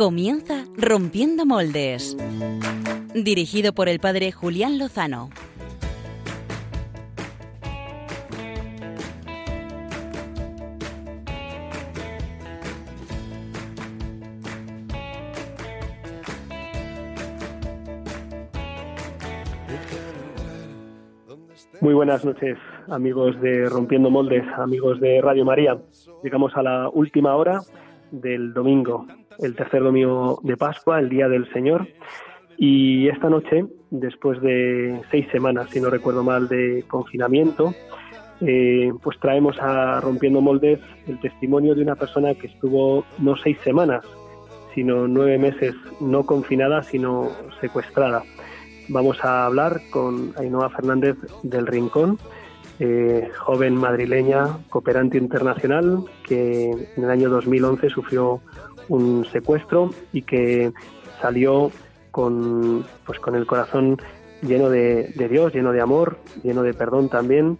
Comienza Rompiendo Moldes. Dirigido por el padre Julián Lozano. Muy buenas noches, amigos de Rompiendo Moldes, amigos de Radio María. Llegamos a la última hora del domingo, el tercer domingo de Pascua, el Día del Señor. Y esta noche, después de seis semanas, si no recuerdo mal, de confinamiento, eh, pues traemos a Rompiendo Moldes el testimonio de una persona que estuvo no seis semanas, sino nueve meses no confinada, sino secuestrada. Vamos a hablar con Ainhoa Fernández del Rincón, eh, joven madrileña, cooperante internacional, que en el año 2011 sufrió un secuestro y que salió con, pues, con el corazón lleno de, Dios, lleno de amor, lleno de perdón también,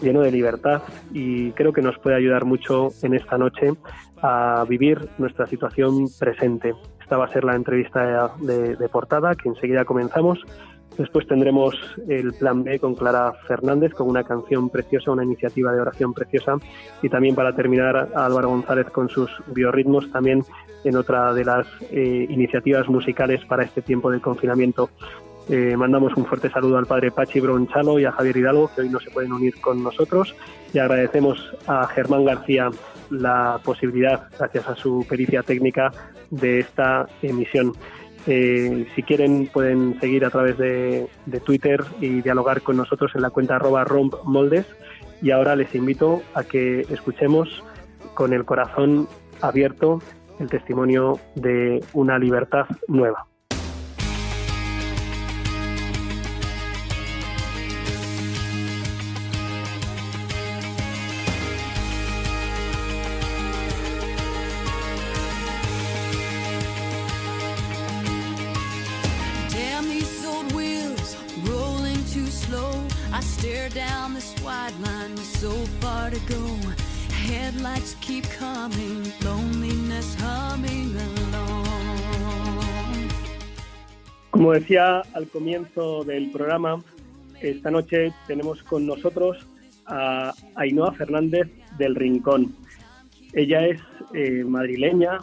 lleno de libertad y creo que nos puede ayudar mucho en esta noche a vivir nuestra situación presente. Esta va a ser la entrevista de portada que enseguida comenzamos Después tendremos el plan B con Clara Fernández, con una canción preciosa, una iniciativa de oración preciosa. Y también para terminar, Álvaro González con sus biorritmos, también en otra de las eh, iniciativas musicales para este tiempo de confinamiento. Eh, mandamos un fuerte saludo al padre Pachi Bronchalo y a Javier Hidalgo, que hoy no se pueden unir con nosotros. Y agradecemos a Germán García la posibilidad, gracias a su pericia técnica, de esta emisión. Eh, si quieren pueden seguir a través de, Twitter y dialogar con nosotros en la cuenta arroba rompmoldes. Y ahora les invito a que escuchemos con el corazón abierto el testimonio de una libertad nueva. Como decía al comienzo del programa, esta noche tenemos con nosotros a Ainhoa Fernández del Rincón. Ella es eh, madrileña,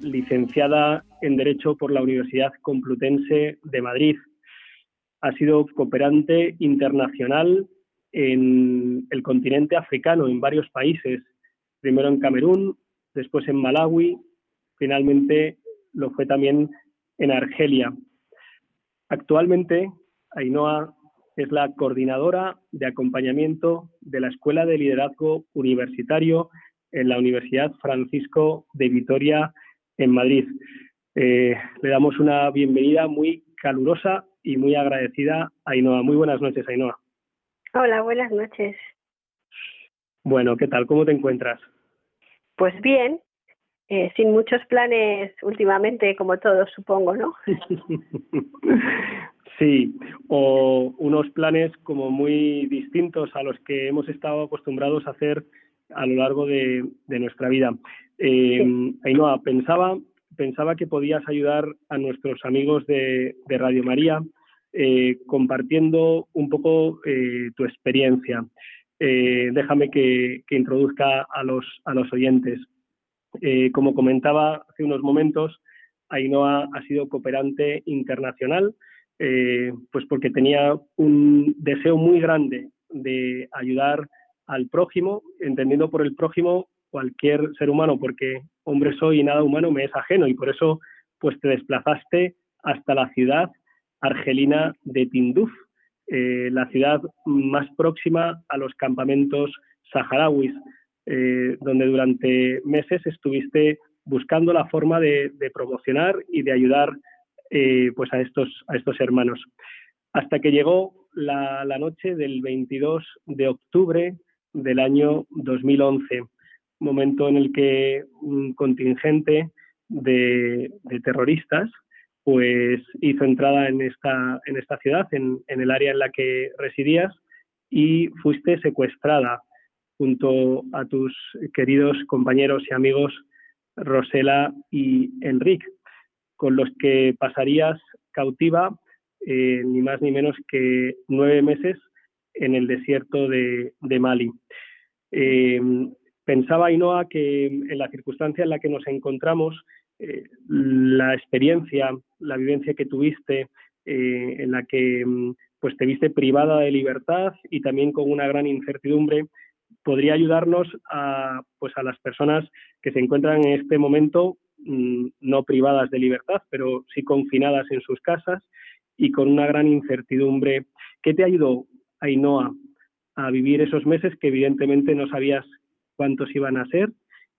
licenciada en Derecho por la Universidad Complutense de Madrid. Ha sido cooperante internacional en el continente africano, en varios países, primero en Camerún, después en Malawi, finalmente lo fue también en Argelia. Actualmente, Ainhoa es la coordinadora de acompañamiento de la Escuela de Liderazgo Universitario en la Universidad Francisco de Vitoria en Madrid. Eh, le damos una bienvenida muy calurosa y muy agradecida a Ainhoa. Muy buenas noches, Ainhoa. Hola, buenas noches. Bueno, ¿qué tal? ¿Cómo te encuentras? Pues bien, eh, sin muchos planes últimamente, como todos, supongo, ¿no? sí, o unos planes como muy distintos a los que hemos estado acostumbrados a hacer a lo largo de, nuestra vida. Eh, Ainhoa, pensaba, pensaba que podías ayudar a nuestros amigos de, Radio María eh, compartiendo un poco eh, tu experiencia. déjame que, que introduzca a los, a los oyentes. Eh, como comentaba hace unos momentos, Ainhoa ha sido cooperante internacional, eh, pues porque tenía un deseo muy grande de ayudar al prójimo, entendiendo por el prójimo cualquier ser humano, porque hombre soy y nada humano me es ajeno, y por eso pues te desplazaste hasta la ciudad argelina de Tinduf, eh, la ciudad más próxima a los campamentos saharauis. Eh, donde durante meses estuviste buscando la forma de, promocionar y de ayudar eh, pues a estos, a estos hermanos. Hasta que llegó la, noche del 22 de octubre del año 2011, momento en el que un contingente de, terroristas pues hizo entrada en esta, en esta ciudad, en, en el área en la que residías, y fuiste secuestrada junto a tus queridos compañeros y amigos Rosela y Enrique. con los que pasarías cautiva eh, ni más ni menos que nueve meses en el desierto de, Mali. Eh, pensaba Ainhoa que en la circunstancia en la que nos encontramos, eh, la experiencia, la vivencia que tuviste, en la que pues te viste privada de libertad y también con una gran incertidumbre, podría ayudarnos a, pues a las personas que se encuentran en este momento mm, no privadas de libertad, pero sí confinadas en sus casas y con una gran incertidumbre. ¿Qué te ayudó, Ainhoa, a vivir esos meses que evidentemente no sabías cuántos iban a ser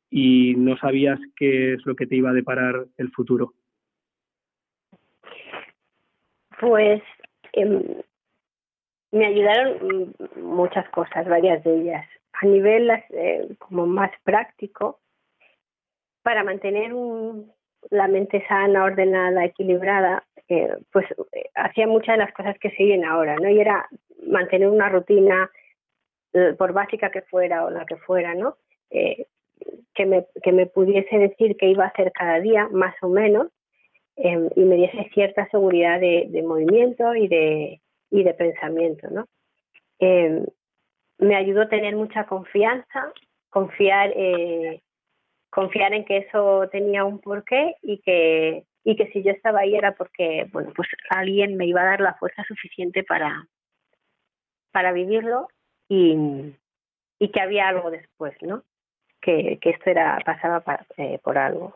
y no sabías qué es lo que te iba a deparar el futuro? Pues em, me ayudaron muchas cosas, varias de ellas. A nivel eh, como más práctico, para mantener un, la mente sana, ordenada, equilibrada, eh, pues eh, hacía muchas de las cosas que siguen ahora, ¿no? Y era mantener una rutina, eh, por básica que fuera o la que fuera, ¿no? que, me, que me pudiese decir que iba a hacer cada día, más o menos, em, y me diese cierta seguridad de, de, movimiento y de, y de pensamiento, ¿no? Em, me ayudó a tener mucha confianza, confiar eh, confiar en que eso tenía un porqué y que y que si yo estaba ahí era porque bueno pues alguien me iba a dar la fuerza suficiente para para vivirlo y, y que había algo después no que, que esto era pasaba eh, por algo.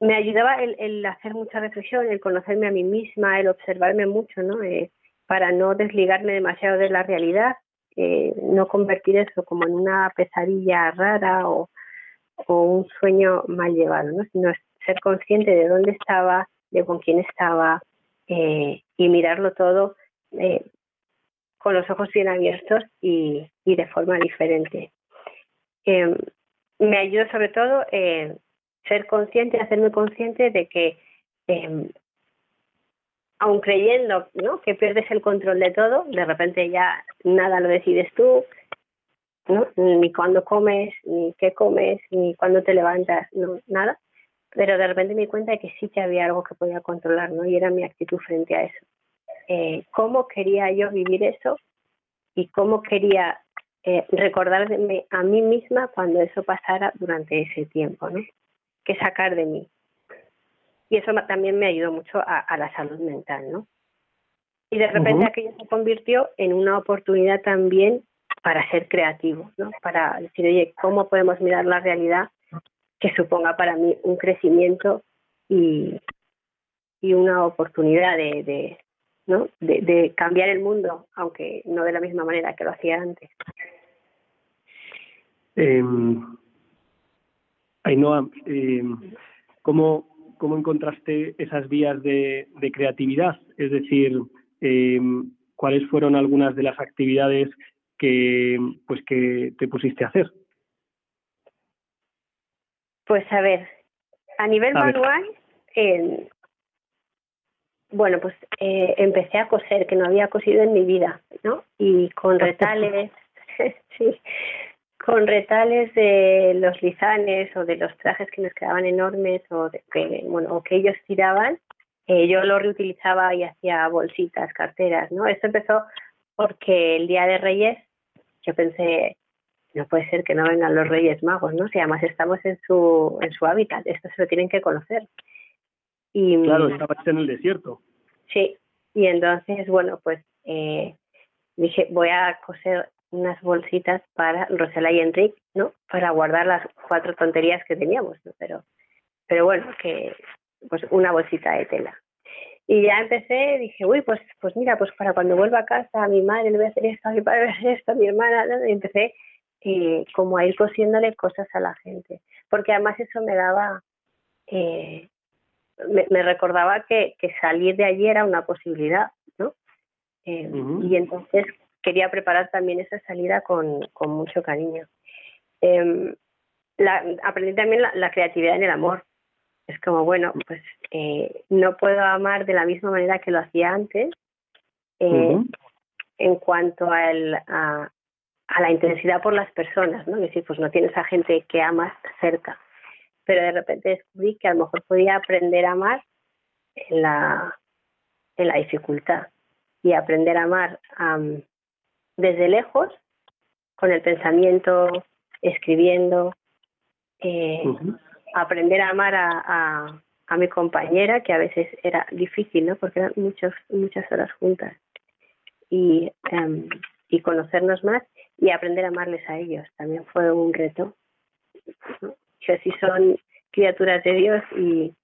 Me ayudaba el, el, hacer mucha reflexión el conocerme a mí misma el observarme mucho no eh, para no desligarme demasiado de la realidad eh, no convertir eso como en una pesadilla rara o o un sueño mal llevado, ¿no? sino ser consciente de dónde estaba, de con quién estaba eh, y mirarlo todo eh, con los ojos bien abiertos y, y de forma diferente. Eh, me ayuda sobre todo eh, ser consciente, hacerme consciente de que eh, aun creyendo ¿no? que pierdes el control de todo, de repente ya nada lo decides tú, ¿no? Ni cuándo comes, ni qué comes, ni cuándo te levantas, no, nada. Pero de repente me di cuenta de que sí que había algo que podía controlar, ¿no? Y era mi actitud frente a eso. Eh, ¿Cómo quería yo vivir eso? Y cómo quería eh, recordarme a mí misma cuando eso pasara durante ese tiempo, ¿no? ¿Qué sacar de mí? Y eso también me ayudó mucho a, la salud mental, ¿no? Y de repente aquello se convirtió en una oportunidad también para ser creativo, ¿no? Para decir, oye, ¿cómo podemos mirar la realidad que suponga para mí un crecimiento y, y una oportunidad de, de ¿no? De, cambiar el mundo, aunque no de la misma manera que lo hacía antes. Eh, Ainhoa, eh, ¿cómo, ¿cómo encontraste esas vías de, de creatividad? Es decir, eh, ¿cuáles fueron algunas de las actividades que pues que te pusiste a hacer? Pues a ver, a nivel manual, bueno, pues eh, empecé a coser, que no había cosido en mi vida, ¿no? Y con retales, sí, con retales de los lizanes o de los trajes que nos quedaban enormes o que, bueno, o que ellos tiraban, eh, yo lo reutilizaba y hacía bolsitas, carteras, ¿no? Esto empezó porque el Día de Reyes yo pensé, no puede ser que no vengan los Reyes Magos, ¿no? Si además estamos en su, en su hábitat, esto se lo tienen que conocer. Y, claro, estabas en el desierto. Sí, y entonces, bueno, pues eh, dije, voy a coser unas bolsitas para Rosela y Enrique, ¿no? Para guardar las cuatro tonterías que teníamos, ¿no? Pero, pero bueno, que pues una bolsita de tela. Y ya empecé, dije, uy, pues, pues mira, pues para cuando vuelva a casa, a mi madre le voy a hacer esto, a mi padre le voy a hacer esto, a mi hermana, y empecé eh, como a ir cosiéndole cosas a la gente. Porque además eso me daba, eh, me, recordaba que, que salir de allí era una posibilidad, ¿no? Eh, y entonces quería preparar también esa salida con, con mucho cariño. Em, la, aprendí también la creatividad en el amor, es como, bueno, pues eh, no puedo amar de la misma manera que lo hacía antes eh, en cuanto a, a, la intensidad por las personas, ¿no? Es decir, pues no tienes a gente que amas cerca. pero de repente descubrí que a lo mejor podía aprender a amar en la, en la dificultad y aprender a amar desde lejos, con el pensamiento, escribiendo, eh, aprender a amar a, a, mi compañera, que a veces era difícil, ¿no? Porque eran muchos, muchas horas juntas. Y, em, y conocernos más y aprender a amarles a ellos. También fue un reto. Que si son criaturas de Dios y,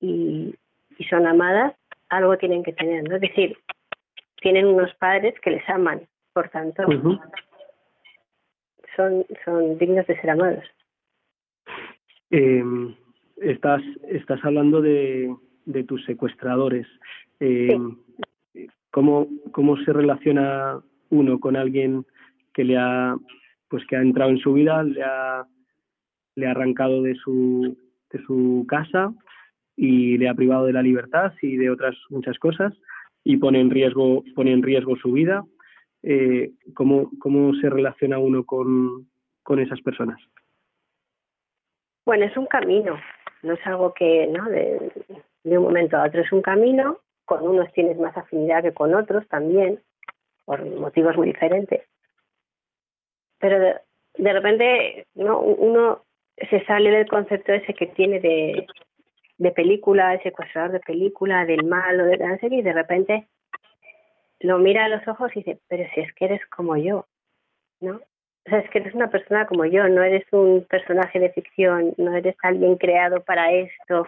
y, y son amadas, algo tienen que tener, ¿no? Es decir, tienen unos padres que les aman, por tanto, son, son dignos de ser amados. Eh, estás, estás hablando de, de tus secuestradores. Eh, ¿cómo, ¿Cómo se relaciona uno con alguien que le ha pues que ha entrado en su vida, le ha, le ha arrancado de su, de su casa y le ha privado de la libertad y de otras muchas cosas y pone en riesgo, pone en riesgo su vida. Eh, ¿cómo, ¿Cómo se relaciona uno con, con esas personas? Bueno, es un camino, no es algo que, ¿no? De, de un momento a otro es un camino, con unos tienes más afinidad que con otros también, por motivos muy diferentes. Pero de, de repente ¿no? uno se sale del concepto ese que tiene de, de película, el secuestrador de película, del malo, de la y de repente lo mira a los ojos y dice, pero si es que eres como yo, ¿no? O sea, es que eres una persona como yo, no eres un personaje de ficción, no eres alguien creado para esto,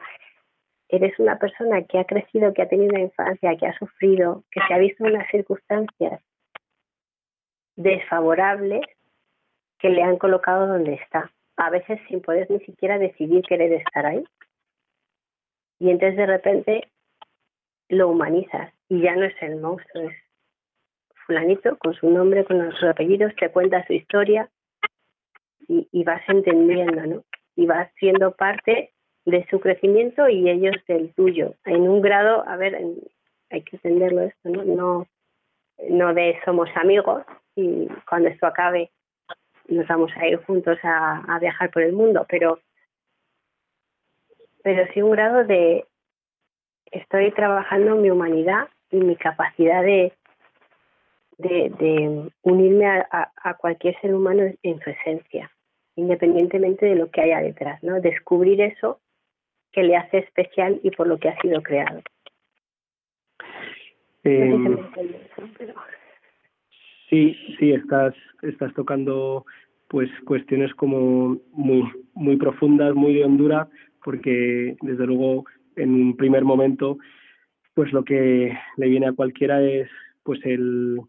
eres una persona que ha crecido, que ha tenido una infancia, que ha sufrido, que se ha visto en unas circunstancias desfavorables que le han colocado donde está, a veces sin poder ni siquiera decidir querer estar ahí y entonces de repente lo humanizas y ya no es el monstruo, es fulanito con su nombre, con sus apellidos, te cuenta su historia y, vas entendiendo, ¿no? Y vas siendo parte de su crecimiento y ellos del tuyo. En un grado, a ver, hay que entenderlo esto, ¿no? No, no de somos amigos y cuando esto acabe nos vamos a ir juntos a viajar por el mundo, pero pero sí un grado de estoy trabajando mi humanidad y mi capacidad de, de, unirme a, a, cualquier ser humano en su esencia, independientemente de lo que haya detrás, ¿no? Descubrir eso que le hace especial y por lo que ha sido creado. Em, sí, sí, estás, estás tocando pues cuestiones como muy, muy profundas, muy de hondura, porque desde luego en un primer momento pues lo que le viene a cualquiera es pues el,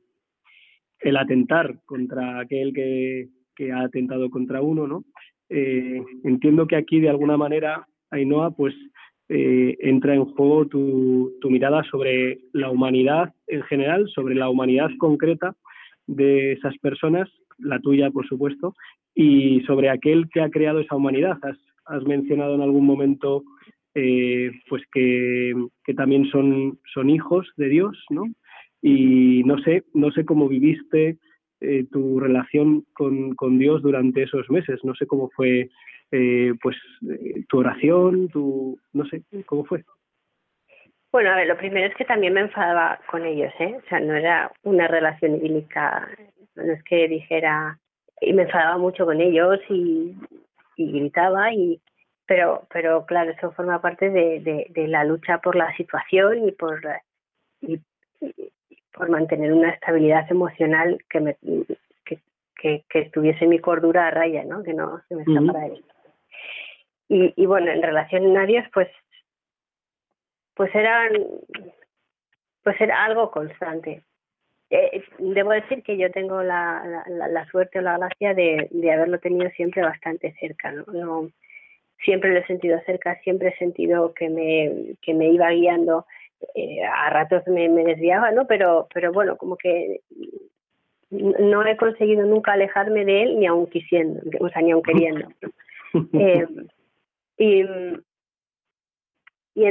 el atentar contra aquel que, que ha atentado contra uno, ¿no? Eh, entiendo que aquí de alguna manera, Ainhoa, pues eh, entra en juego tu, tu mirada sobre la humanidad en general, sobre la humanidad concreta de esas personas, la tuya, por supuesto, y sobre aquel que ha creado esa humanidad. Has, has mencionado en algún momento eh, pues que, también son, son hijos de Dios, ¿no? Y no sé, no sé cómo viviste eh, tu relación con, con, Dios durante esos meses, no sé cómo fue eh, pues tu oración, tu no sé, cómo fue. Bueno, a ver, lo primero es que también me enfadaba con ellos, ¿eh? O sea, no era una relación idílica, no es que dijera, y me enfadaba mucho con ellos y y gritaba y pero pero claro eso forma parte de, de, de la lucha por la situación y por y, por mantener una estabilidad emocional que me que, que, que tuviese mi cordura a raya no que no se me escapara de y, y bueno en relación a Dios pues pues eran pues era algo constante eh, debo decir que yo tengo la, la, la, suerte o la gracia de, de haberlo tenido siempre bastante cerca, ¿no? no siempre lo he sentido cerca, siempre he sentido que me, que me iba guiando, eh, a ratos me, me desviaba, ¿no? Pero, pero bueno, como que no he conseguido nunca alejarme de él ni aun quisiendo, o sea, ni aun queriendo. eh, y y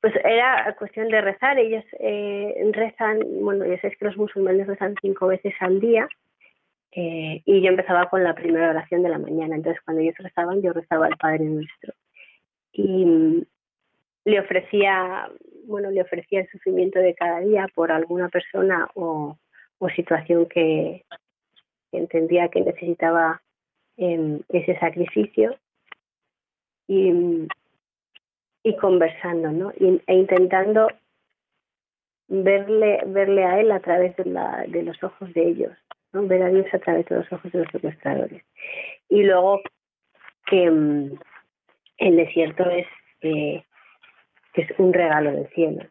pues era cuestión de rezar. Ellos eh, rezan, bueno, ya sabéis que los musulmanes rezan cinco veces al día Eh, y yo empezaba con la primera oración de la mañana. Entonces, cuando ellos rezaban, yo rezaba al Padre Nuestro. Y le ofrecía, bueno, le ofrecía el sufrimiento de cada día por alguna persona o, situación que, entendía que necesitaba em, ese sacrificio. Y, y conversando, ¿no? e intentando verle, verle a él a través de, la, de los ojos de ellos, ¿no? ver a Dios a través de los ojos de los secuestradores. Y luego que mm, el desierto es, eh, es un regalo del cielo.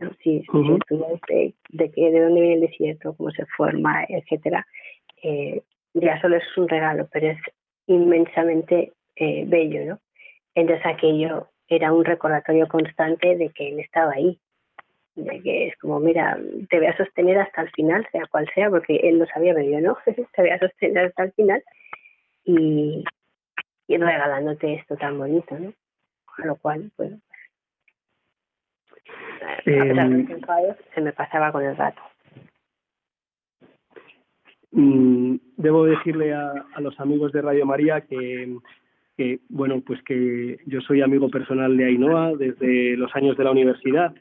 ¿no? Si, de, de, que, de dónde viene el desierto, cómo se forma, etcétera, eh, ya solo es un regalo, pero es inmensamente eh, bello, ¿no? Entonces aquello era un recordatorio constante de que él estaba ahí, de que es como, mira, te voy a sostener hasta el final, sea cual sea, porque él lo sabía, pero yo no, te voy a sostener hasta el final y, y regalándote esto tan bonito, ¿no? A lo cual, bueno, a pesar de eh, se me pasaba con el rato. Mm, debo decirle a, a los amigos de Radio María que que bueno pues que yo soy amigo personal de Ainhoa desde los años de la universidad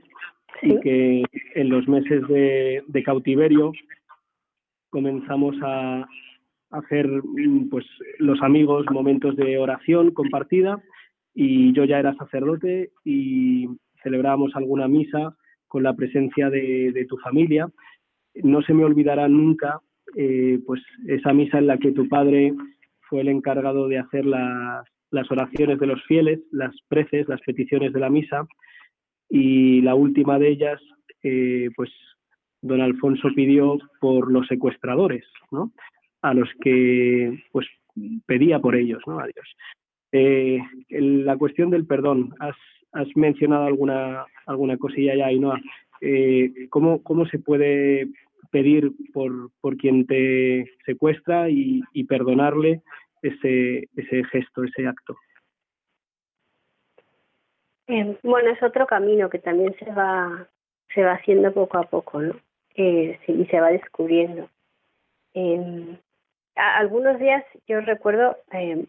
y que en los meses de, cautiverio comenzamos a hacer pues los amigos momentos de oración compartida y yo ya era sacerdote y celebrábamos alguna misa con la presencia de, tu familia. No se me olvidará nunca eh, pues esa misa en la que tu padre fue el encargado de hacer las, oraciones de los fieles, las preces, las peticiones de la misa, y la última de ellas, eh, pues don Alfonso pidió por los secuestradores, ¿no? A los que, pues, pedía por ellos, ¿no? A Dios. Eh, la cuestión del perdón, has, has mencionado alguna, alguna cosilla ya, Ainhoa. Eh, ¿cómo, ¿Cómo se puede pedir por, por quien te secuestra y, perdonarle ese, ese gesto, ese acto? Bueno, es otro camino que también se va, se va haciendo poco a poco, ¿no? Eh, y se va descubriendo. Eh, algunos días yo recuerdo eh,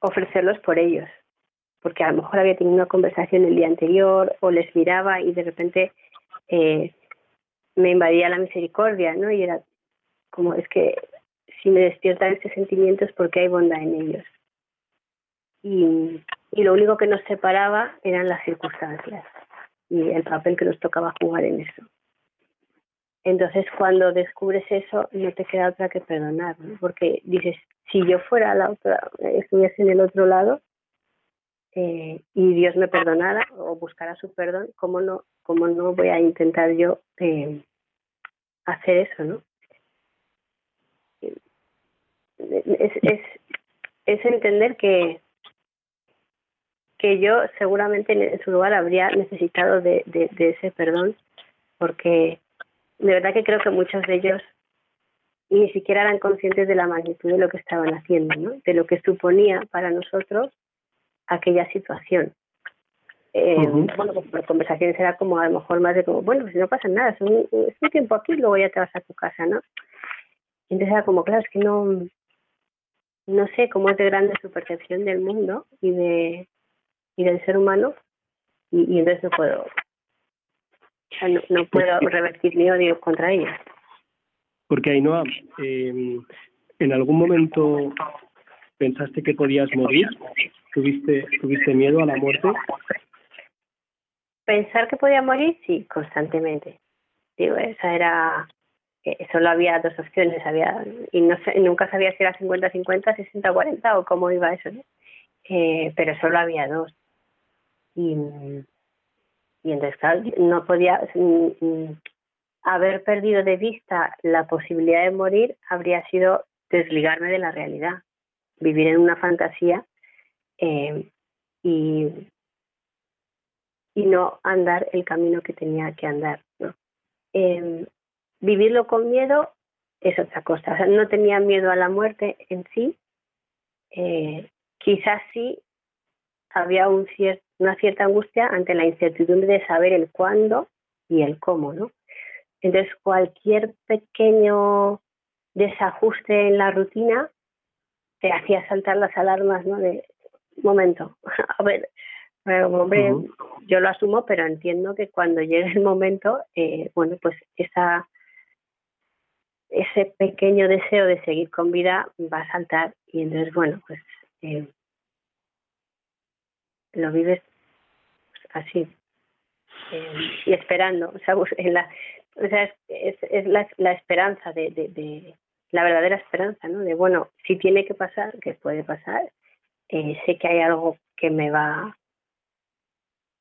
ofrecerlos por ellos, porque a lo mejor había tenido una conversación el día anterior o les miraba y de repente eh, me invadía la misericordia, ¿no? Y era como, es que si me despiertan estos sentimientos porque hay bondad en ellos. Y, y lo único que nos separaba eran las circunstancias y el papel que nos tocaba jugar en eso. Entonces, cuando descubres eso, no te queda otra que perdonar, porque dices, si yo fuera la otra, estuviese en el otro lado eh, y Dios me perdonara o buscara su perdón, ¿cómo no, cómo no voy a intentar yo eh, hacer eso, no? Es, es, es entender que, que yo seguramente en su lugar habría necesitado de, de, de ese perdón, porque de verdad que creo que muchos de ellos ni siquiera eran conscientes de la magnitud de lo que estaban haciendo, ¿no? de lo que suponía para nosotros aquella situación. Eh, Bueno, pues las conversaciones era como a lo mejor más de como, bueno, pues no pasa nada, es un, tiempo aquí, luego ya te vas a tu casa, ¿no? Entonces era como, claro, es que no, no sé cómo es de grande su percepción del mundo y de y del ser humano y, y entonces no puedo no, puedo revertir mi odio contra ella. Porque Ainhoa, eh, ¿en algún momento pensaste que podías morir? ¿Tuviste, ¿Tuviste miedo a la muerte? Pensar que podía morir, sí, constantemente. Digo, esa era. Eh, solo había dos opciones, había y no sé, nunca sabía si era 50-50, 60-40 o cómo iba eso, eh, pero solo había dos. Y, y entonces, no podía haber perdido de vista la posibilidad de morir, habría sido desligarme de la realidad, vivir en una fantasía eh, y, y no andar el camino que tenía que andar. ¿no? Eh, vivirlo con miedo es otra cosa. O sea, no tenía miedo a la muerte en sí. Eh, quizás sí había un cierto una cierta angustia ante la incertidumbre de saber el cuándo y el cómo, ¿no? Entonces, cualquier pequeño desajuste en la rutina te hacía saltar las alarmas, ¿no? De momento, a ver, hombre, yo lo asumo, pero entiendo que cuando llegue el momento, eh, bueno, pues esa ese pequeño deseo de seguir con vida va a saltar y entonces, bueno, pues eh, lo vives así eh, y esperando, o sea, en la, o sea es, es, la, la, esperanza de, de, la verdadera esperanza, ¿no? De bueno, si tiene que pasar, que puede pasar, eh, sé que hay algo que me va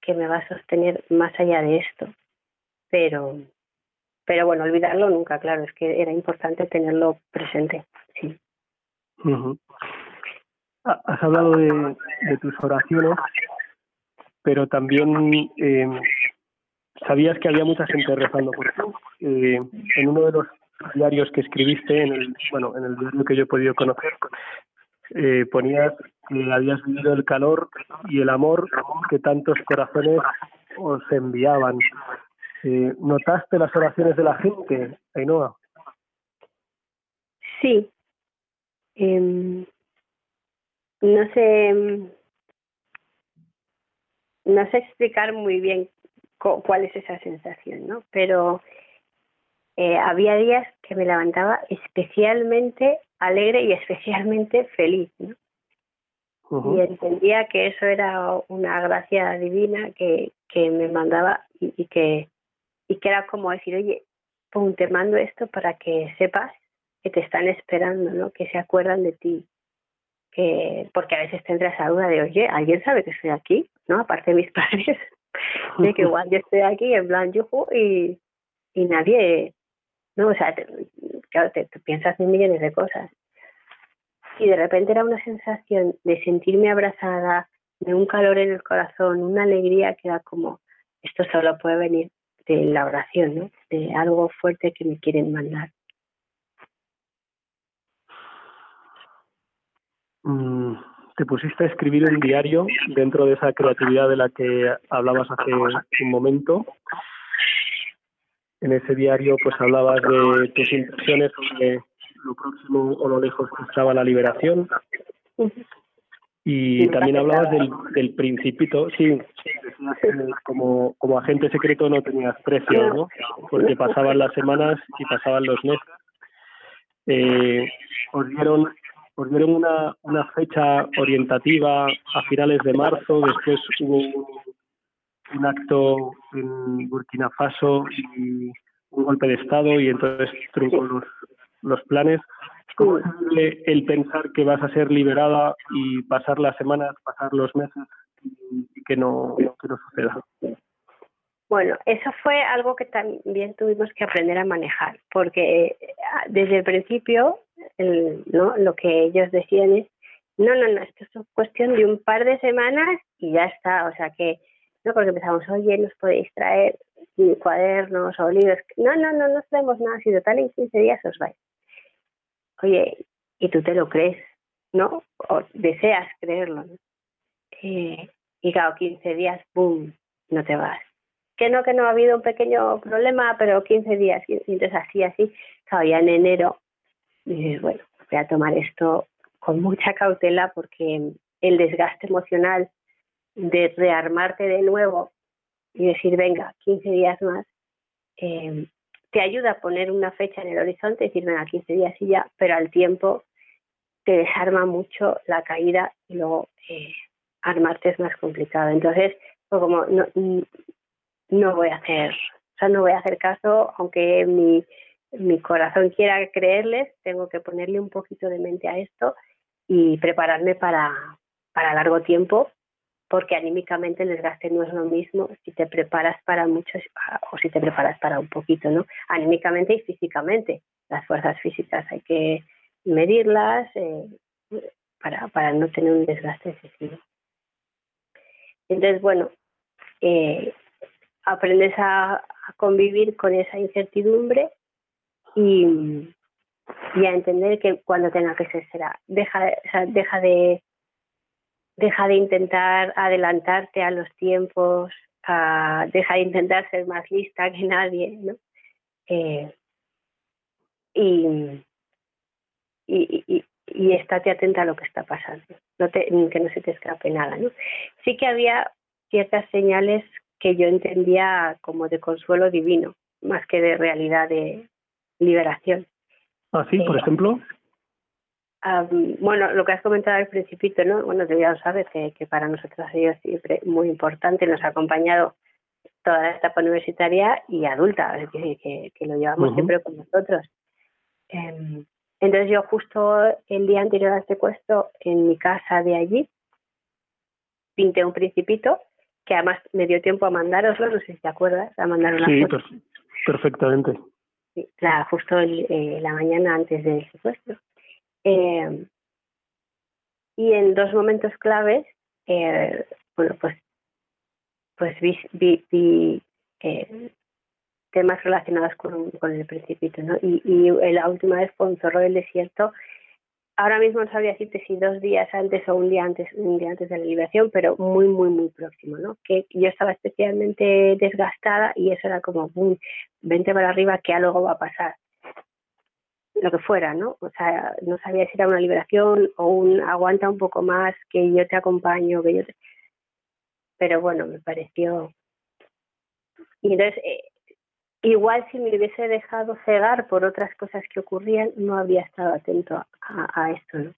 que me va a sostener más allá de esto, pero pero bueno, olvidarlo nunca, claro, es que era importante tenerlo presente, sí. Has hablado de, tus oraciones, pero también eh, sabías que había mucha gente rezando por ti. Eh, en uno de los diarios que escribiste, en el, bueno, en el diario que yo he podido conocer, eh, ponías que habías vivido el calor y el amor que tantos corazones os enviaban. Eh, ¿Notaste las oraciones de la gente, Ainhoa? Sí. Eh, no sé no sé explicar muy bien cuál es esa sensación, ¿no? Pero eh, había días que me levantaba especialmente alegre y especialmente feliz, ¿no? Y entendía que eso era una gracia divina que, que me mandaba y, y, que y que era como decir, oye, pum, te mando esto para que sepas que te están esperando, ¿no? Que se acuerdan de ti, que porque a veces tendrás esa duda de, oye, ¿alguien sabe que estoy aquí? ¿No? Aparte de mis padres, de que igual yo estoy aquí en plan yuju y, y nadie, ¿no? O sea, claro, te, piensas en millones de cosas. Y de repente era una sensación de sentirme abrazada, de un calor en el corazón, una alegría que era como, esto solo puede venir de la oración, ¿no? De algo fuerte que me quieren mandar. Mm, te pusiste a escribir un diario dentro de esa creatividad de la que hablabas hace un momento. En ese diario pues hablabas de tus impresiones sobre lo próximo o lo lejos que estaba la liberación. Y también hablabas del, del principito, sí, como, como agente secreto no tenías precio, ¿no? Porque pasaban las semanas y pasaban los meses. Eh, os dieron os dieron una, una fecha orientativa a finales de marzo, después hubo un, acto en Burkina Faso y un golpe de Estado y entonces truncó los, los planes. ¿Cómo es el pensar que vas a ser liberada y pasar las semanas, pasar los meses y, que, no, que no suceda? Bueno, eso fue algo que también tuvimos que aprender a manejar, porque eh, desde el principio el, ¿no? lo que ellos decían es, no, no, no, esto es cuestión de un par de semanas y ya está, o sea que, no, porque empezamos, oye, nos podéis traer cuadernos o libros, no, no, no, no traemos nada, si total en 15 días os vais. Oye, y tú te lo crees, ¿no? O deseas creerlo, ¿no? Eh, y claro, 15 días, ¡boom!, no te vas que no, que no ha habido un pequeño problema, pero 15 días, y entonces así, así, claro, ya en enero dices, bueno, voy a tomar esto con mucha cautela porque el desgaste emocional de rearmarte de nuevo y decir, venga, 15 días más, eh, te ayuda a poner una fecha en el horizonte, decir, venga, 15 días y ya, pero al tiempo te desarma mucho la caída y luego eh, armarte es más complicado. Entonces, pues como no, no voy a hacer, o sea, no voy a hacer caso, aunque mi, mi corazón quiera creerles, tengo que ponerle un poquito de mente a esto y prepararme para, para largo tiempo, porque anímicamente el desgaste no es lo mismo si te preparas para mucho o si te preparas para un poquito, ¿no? Anímicamente y físicamente. Las fuerzas físicas hay que medirlas eh, para, para no tener un desgaste excesivo. Entonces, bueno, eh, aprendes a, convivir con esa incertidumbre y, y, a entender que cuando tenga que ser será. Deja, deja de deja de intentar adelantarte a los tiempos, a, deja de intentar ser más lista que nadie, ¿no? Eh, y, y, y, y estate atenta a lo que está pasando, no te, que no se te escape nada. ¿no? Sí que había ciertas señales que yo entendía como de consuelo divino, más que de realidad de liberación. Ah, sí, por eh, ejemplo. Bueno, lo que has comentado al principito, ¿no? Bueno, tú ya lo sabes que, que para nosotros ha sido siempre muy importante, nos ha acompañado toda la etapa universitaria y adulta, es decir, que, que lo llevamos siempre con nosotros. Eh, entonces yo justo el día anterior al secuestro, en mi casa de allí, pinté un principito, que además me dio tiempo a mandároslo, no sé si te acuerdas, a mandar una sí, perfectamente. Sí, la, justo eh, la mañana antes del secuestro. Eh, y en dos momentos claves, eh, bueno, pues, pues vi, vi, vi eh, temas relacionados con, el principito, ¿no? Y, la última vez fue un zorro del desierto. Ahora mismo no sabría decirte si dos días antes o un día antes, un día antes de la liberación, pero muy, muy, muy próximo, ¿no? Que yo estaba especialmente desgastada y eso era como, boom, vente para arriba, que algo va a pasar. Lo que fuera, ¿no? O sea, no sabía si era una liberación o un aguanta un poco más, que yo te acompaño, que yo te... Pero bueno, me pareció... Y entonces, eh, igual si me hubiese dejado cegar por otras cosas que ocurrían, no habría estado atento a, esto, ¿no?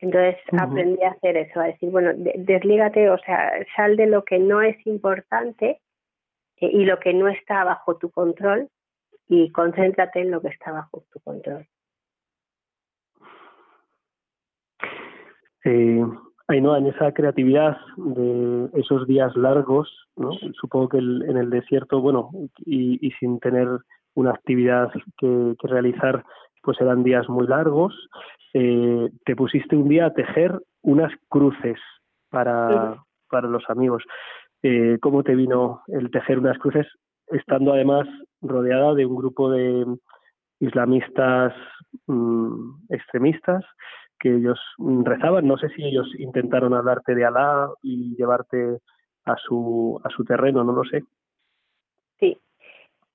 Entonces aprendí a hacer eso, a decir, bueno, deslígate, o sea, sal de lo que no es importante eh, y lo que no está bajo tu control y concéntrate en lo que está bajo tu control. Eh, no en esa creatividad de esos días largos, ¿no? supongo que en el desierto, bueno, y, sin tener una actividad que, realizar, pues eran días muy largos, eh, te pusiste un día a tejer unas cruces para, para los amigos. Eh, ¿Cómo te vino el tejer unas cruces, estando además rodeada de un grupo de islamistas mm, extremistas que ellos rezaban. No sé si ellos intentaron hablarte de Alá y llevarte a su, a su terreno, no lo sé. Sí,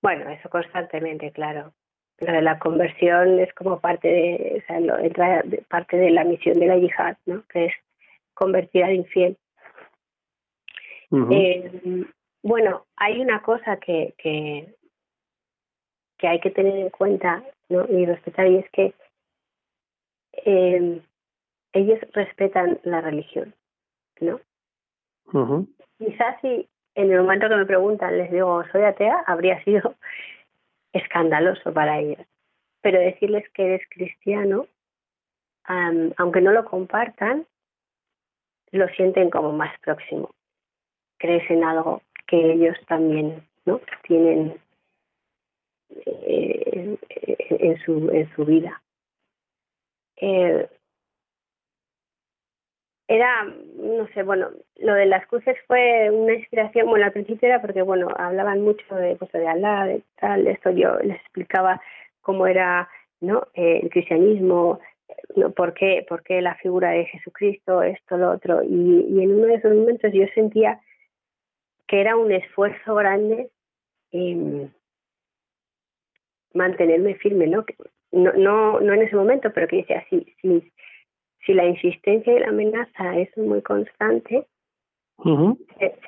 bueno, eso constantemente, claro. Lo de la conversión es como parte de, o sea, lo, entra parte de la misión de la yihad, ¿no? Que es convertir al infiel. eh, bueno, hay una cosa que, que, que hay que tener en cuenta ¿no? y respetar y es que eh, ellos respetan la religión, ¿no? Quizás si en el momento que me preguntan les digo soy atea, habría sido escandaloso para ellos. Pero decirles que eres cristiano, aunque no lo compartan, lo sienten como más próximo. Crees en algo que ellos también no tienen eh, en, su, en su vida. Eh, era, no sé, bueno, lo de las cruces fue una inspiración, bueno, al principio era porque, bueno, hablaban mucho de, pues, de Alá, de tal, esto yo les explicaba cómo era, ¿no?, eh, el cristianismo, ¿no? ¿Por qué, por qué la figura de Jesucristo, esto, lo otro, y, en uno de esos momentos yo sentía que era un esfuerzo grande en mantenerme firme, ¿no? No, no, no en ese momento, pero que decía, sí, sí, si la insistencia y la amenaza es muy constante,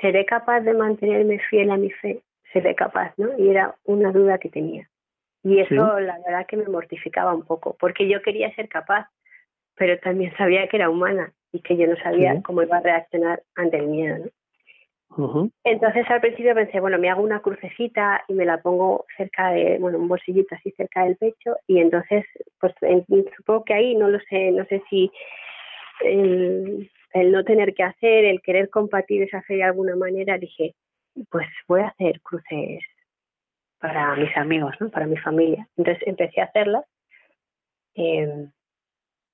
seré capaz de mantenerme fiel a mi fe, seré capaz, ¿no? Y era una duda que tenía. Y eso la verdad que me mortificaba un poco, porque yo quería ser capaz, pero también sabía que era humana y que yo no sabía cómo iba a reaccionar ante el miedo, ¿no? Entonces al principio pensé, bueno, me hago una crucecita y me la pongo cerca de, bueno, un bolsillito así cerca del pecho y entonces, pues supongo que ahí no lo sé, no sé si el, no tener que hacer, el querer compartir esa fe de alguna manera, dije, pues voy a hacer cruces para mis amigos, ¿no? Para mi familia. Entonces empecé a hacerlas. Eh,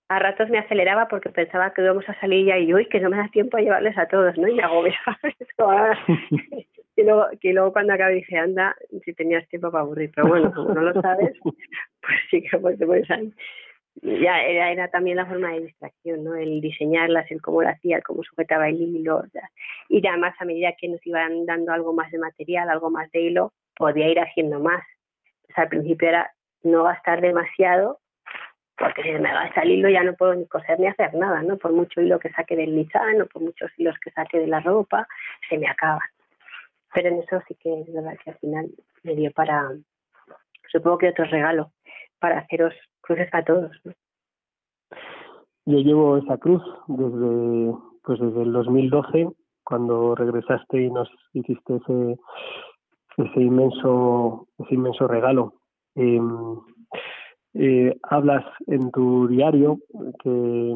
a ratos me aceleraba porque pensaba que íbamos a salir ya y hoy que no me da tiempo a llevarles a todos, ¿no? Y me agobiaba. y, luego, y luego cuando acabé dije, anda, si tenías tiempo para aburrir. Pero bueno, como no lo sabes, pues sí que pues, pues ya era, era también la forma de distracción, ¿no? El diseñarlas, el cómo lo hacía, el cómo sujetaba el hilo. Y además a medida que nos iban dando algo más de material, algo más de hilo, podía ir haciendo más. O sea, al principio era no gastar demasiado porque si me gasta el hilo ya no puedo ni coser ni hacer nada, ¿no? Por mucho hilo que saque del lisán o por muchos hilos que saque de la ropa, se me acaban. Pero en eso sí que es verdad que al final me dio para, supongo que otro regalo, para haceros cruces a todos, ¿no? Yo llevo esa cruz desde, pues desde el 2012, cuando regresaste y nos hiciste ese, ese inmenso, ese inmenso regalo. Eh, eh, hablas en tu diario que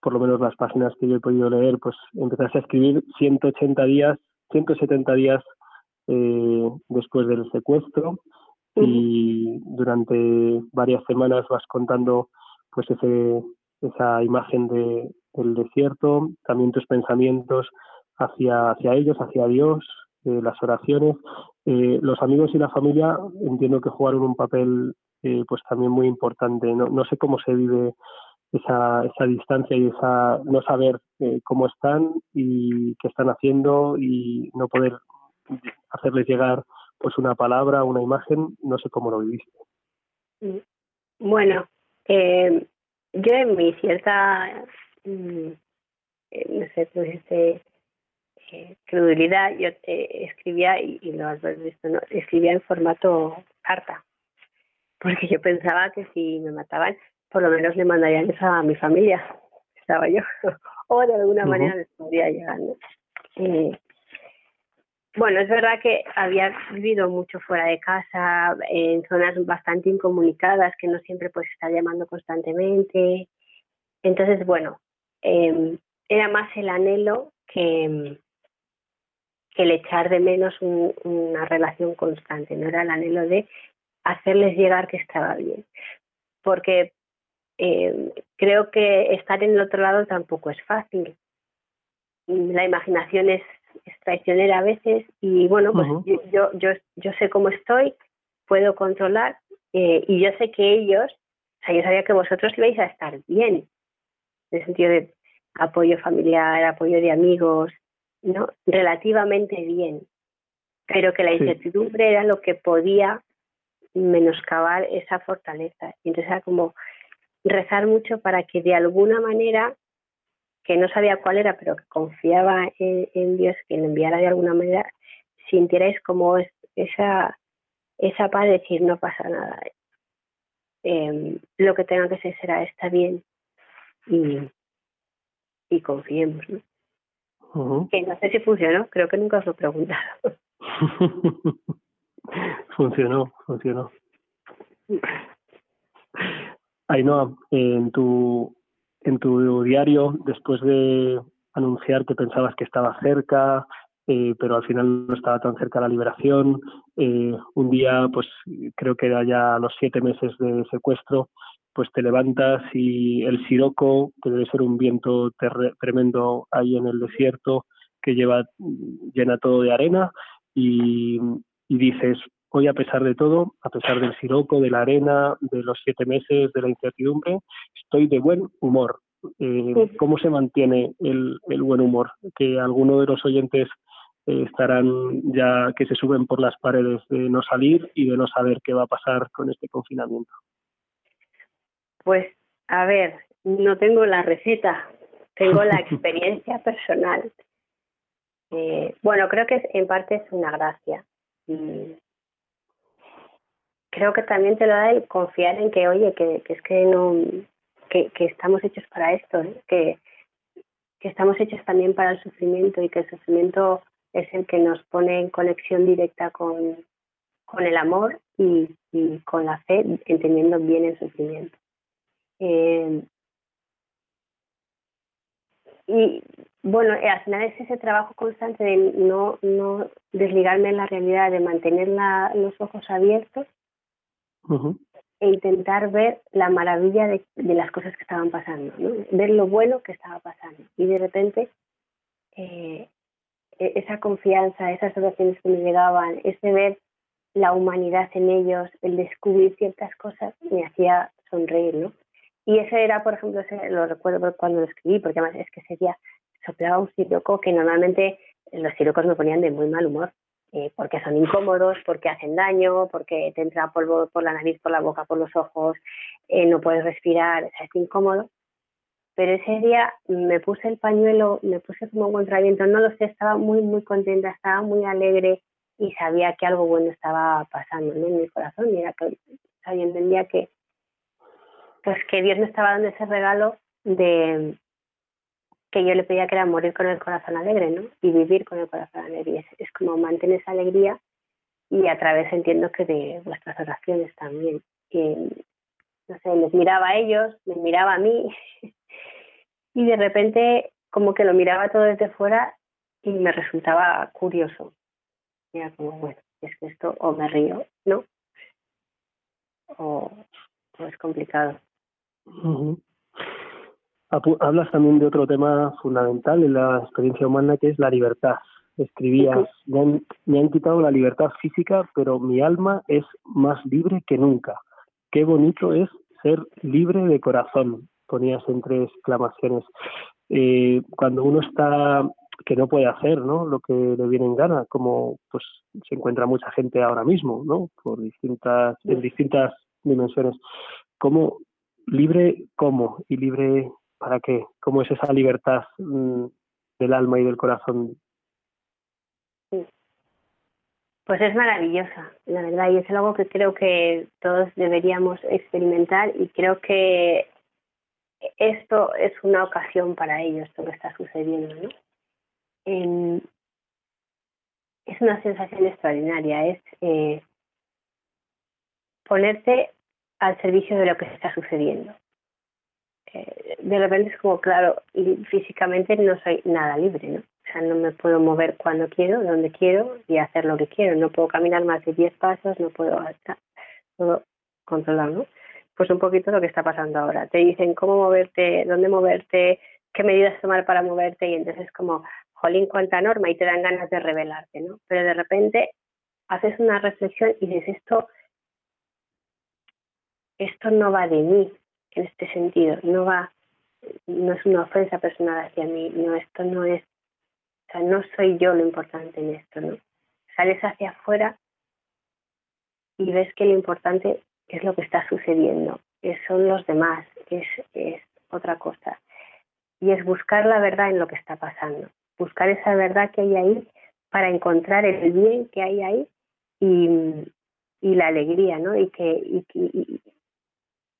por lo menos las páginas que yo he podido leer, pues empezaste a escribir 180 días, 170 días eh, después del secuestro. Y durante varias semanas vas contando pues ese esa imagen de, del desierto, también tus pensamientos hacia hacia ellos, hacia Dios, eh, las oraciones, eh, los amigos y la familia entiendo que jugaron un papel eh, pues también muy importante. No, no sé cómo se vive esa, esa distancia y esa no saber eh, cómo están y qué están haciendo y no poder hacerles llegar pues una palabra, una imagen, no sé cómo lo viviste. Mm. Bueno, eh, yo en mi cierta, mm, no sé, pues este, credulidad, yo escribía, y, y, lo has visto, ¿no? escribía en formato carta porque yo pensaba que si me mataban, por lo menos le mandarían eso a mi familia, estaba yo, o de alguna manera les podría llegar. Eh, bueno, es verdad que había vivido mucho fuera de casa, en zonas bastante incomunicadas, que no siempre pues estar llamando constantemente. Entonces, bueno, eh, era más el anhelo que, que el echar de menos un, una relación constante, no era el anhelo de hacerles llegar que estaba bien. Porque eh, creo que estar en el otro lado tampoco es fácil. La imaginación es, traicionera a veces y bueno, pues yo, yo, yo, sé cómo estoy, puedo controlar eh, y yo sé que ellos, o sea, yo sabía que vosotros ibais a estar bien, en el sentido de apoyo familiar, apoyo de amigos, ¿no? Relativamente bien, pero que la incertidumbre era lo que podía menoscabar esa fortaleza. Y entonces era como rezar mucho para que de alguna manera, que no sabía cuál era, pero que confiaba en, Dios, que le enviara de alguna manera, sintierais como esa, esa paz de decir no pasa nada. Em, lo que tenga que ser será, está bien. Y, y confiemos. Que no sé si funcionó, creo que nunca os lo he preguntado. funcionó, funcionó. Ainhoa, en tu, en tu diario, después de anunciar que pensabas que estaba cerca, eh, pero al final no estaba tan cerca la liberación, eh, un día, pues creo que era ya los siete meses de secuestro, pues te levantas y el siroco, que debe ser un viento tremendo ahí en el desierto, que lleva llena todo de arena, y, y dices, hoy a pesar de todo, a pesar del siroco, de la arena, de los siete meses, de la incertidumbre, estoy de buen humor. Eh, ¿Cómo se mantiene el, el, buen humor? Que algunos de los oyentes eh, estarán ya que se suben por las paredes de no salir y de no saber qué va a pasar con este confinamiento. Pues, a ver, no tengo la receta, tengo la experiencia personal. Eh, bueno, creo que en parte es una gracia. Y creo que también te lo da el confiar en que, oye, que, es que no, que, que estamos hechos para esto, que, que estamos hechos también para el sufrimiento y que el sufrimiento es el que nos pone en conexión directa con, con el amor y, y con la fe, entendiendo bien el sufrimiento. Eh, y bueno, eh, al final es ese trabajo constante de no, no desligarme en la realidad, de mantener los ojos abiertos e intentar ver la maravilla de, las cosas que estaban pasando, ver lo bueno que estaba pasando. Y de repente, eh, e-, esa confianza, esas oraciones que me llegaban, ese ver la humanidad en ellos, el descubrir ciertas cosas, me hacía sonreír, ¿no? Y ese era, por ejemplo, ese, lo recuerdo cuando lo escribí, porque además es que ese día soplaba un siroco que normalmente los sirocos me ponían de muy mal humor. Eh, porque son incómodos, porque hacen daño, porque te entra polvo por la nariz, por la boca, por los ojos, eh, no puedes respirar, es incómodo. Pero ese día me puse el pañuelo, me puse como un contraviento, no lo sé, estaba muy, muy contenta, estaba muy alegre y sabía que algo bueno estaba pasando en mi corazón y era que o entendía que pues que Dios me estaba dando ese regalo de que yo le pedía que era morir con el corazón alegre, ¿no? Y vivir con el corazón alegre. Es, como mantener esa alegría y a través entiendo que de vuestras oraciones también. no sé, les miraba a ellos, les miraba a mí y de repente como que lo miraba todo desde fuera y me resultaba curioso. Era como, bueno, es que esto o me río, ¿no? O, es complicado. Hablas también de otro tema fundamental en la experiencia humana que es la libertad. Escribías, me han, quitado la libertad física, pero mi alma es más libre que nunca. Qué bonito es ser libre de corazón, ponías entre exclamaciones. Eh, cuando uno está que no puede hacer ¿no? lo que le viene en gana, como pues se encuentra mucha gente ahora mismo, ¿no? por distintas, en distintas dimensiones. ¿Cómo, libre cómo y libre para qué? ¿Cómo es esa libertad mm, del alma y del corazón? Pues es maravillosa, la verdad, y es algo que creo que todos deberíamos experimentar y creo que esto es una ocasión para ellos, lo que está sucediendo, ¿no? es una sensación extraordinaria, es eh, ponerte al servicio de lo que está sucediendo. Eh, de repente es como, claro, físicamente no soy nada libre, ¿no? O sea, no me puedo mover cuando quiero, donde quiero y hacer lo que quiero. No puedo caminar más de 10 pasos, no puedo estar todo controlado, ¿no? Pues un poquito lo que está pasando ahora. Te dicen cómo moverte, dónde moverte, qué medidas tomar para moverte y entonces como, jolín, cuánta norma y te dan ganas de rebelarte, ¿no? Pero de repente haces una reflexión y dices, esto esto no va de mí en este sentido, no va, no es una ofensa personal hacia mí, no, esto no es, o sea, no soy yo lo importante en esto, ¿no? Sales hacia afuera y ves que lo importante es lo que está sucediendo, es, son los demás, es, es otra cosa. Y es buscar la verdad en lo que está pasando, buscar esa verdad que hay ahí para encontrar el bien que hay ahí y, y la alegría, ¿no? Y que, y,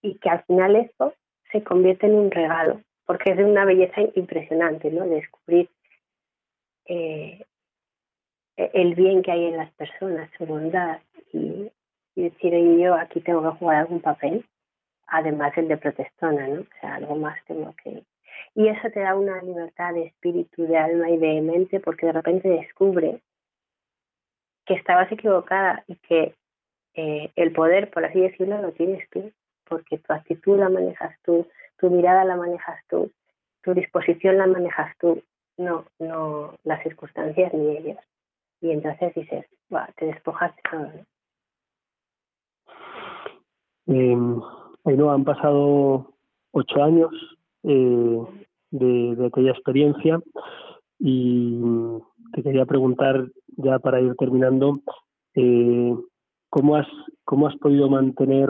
y que al final esto se convierte en un regalo, porque es de una belleza impresionante, ¿no? Descubrir eh, el bien que hay en las personas, su bondad, y, decir, yo aquí tengo que jugar algún papel, además el de protestona, ¿no? O sea, algo más tengo que... Y eso te da una libertad de espíritu, de alma y de mente, porque de repente descubre que estabas equivocada y que eh, el poder, por así decirlo, lo tienes tú porque tu actitud la manejas tú, tu mirada la manejas tú, tu disposición la manejas tú, no, no las circunstancias ni ellos. Y entonces dices, va, te despojas de todo. Eh, han pasado ocho años eh, de, aquella experiencia y te quería preguntar ya para ir terminando eh, cómo has cómo has podido mantener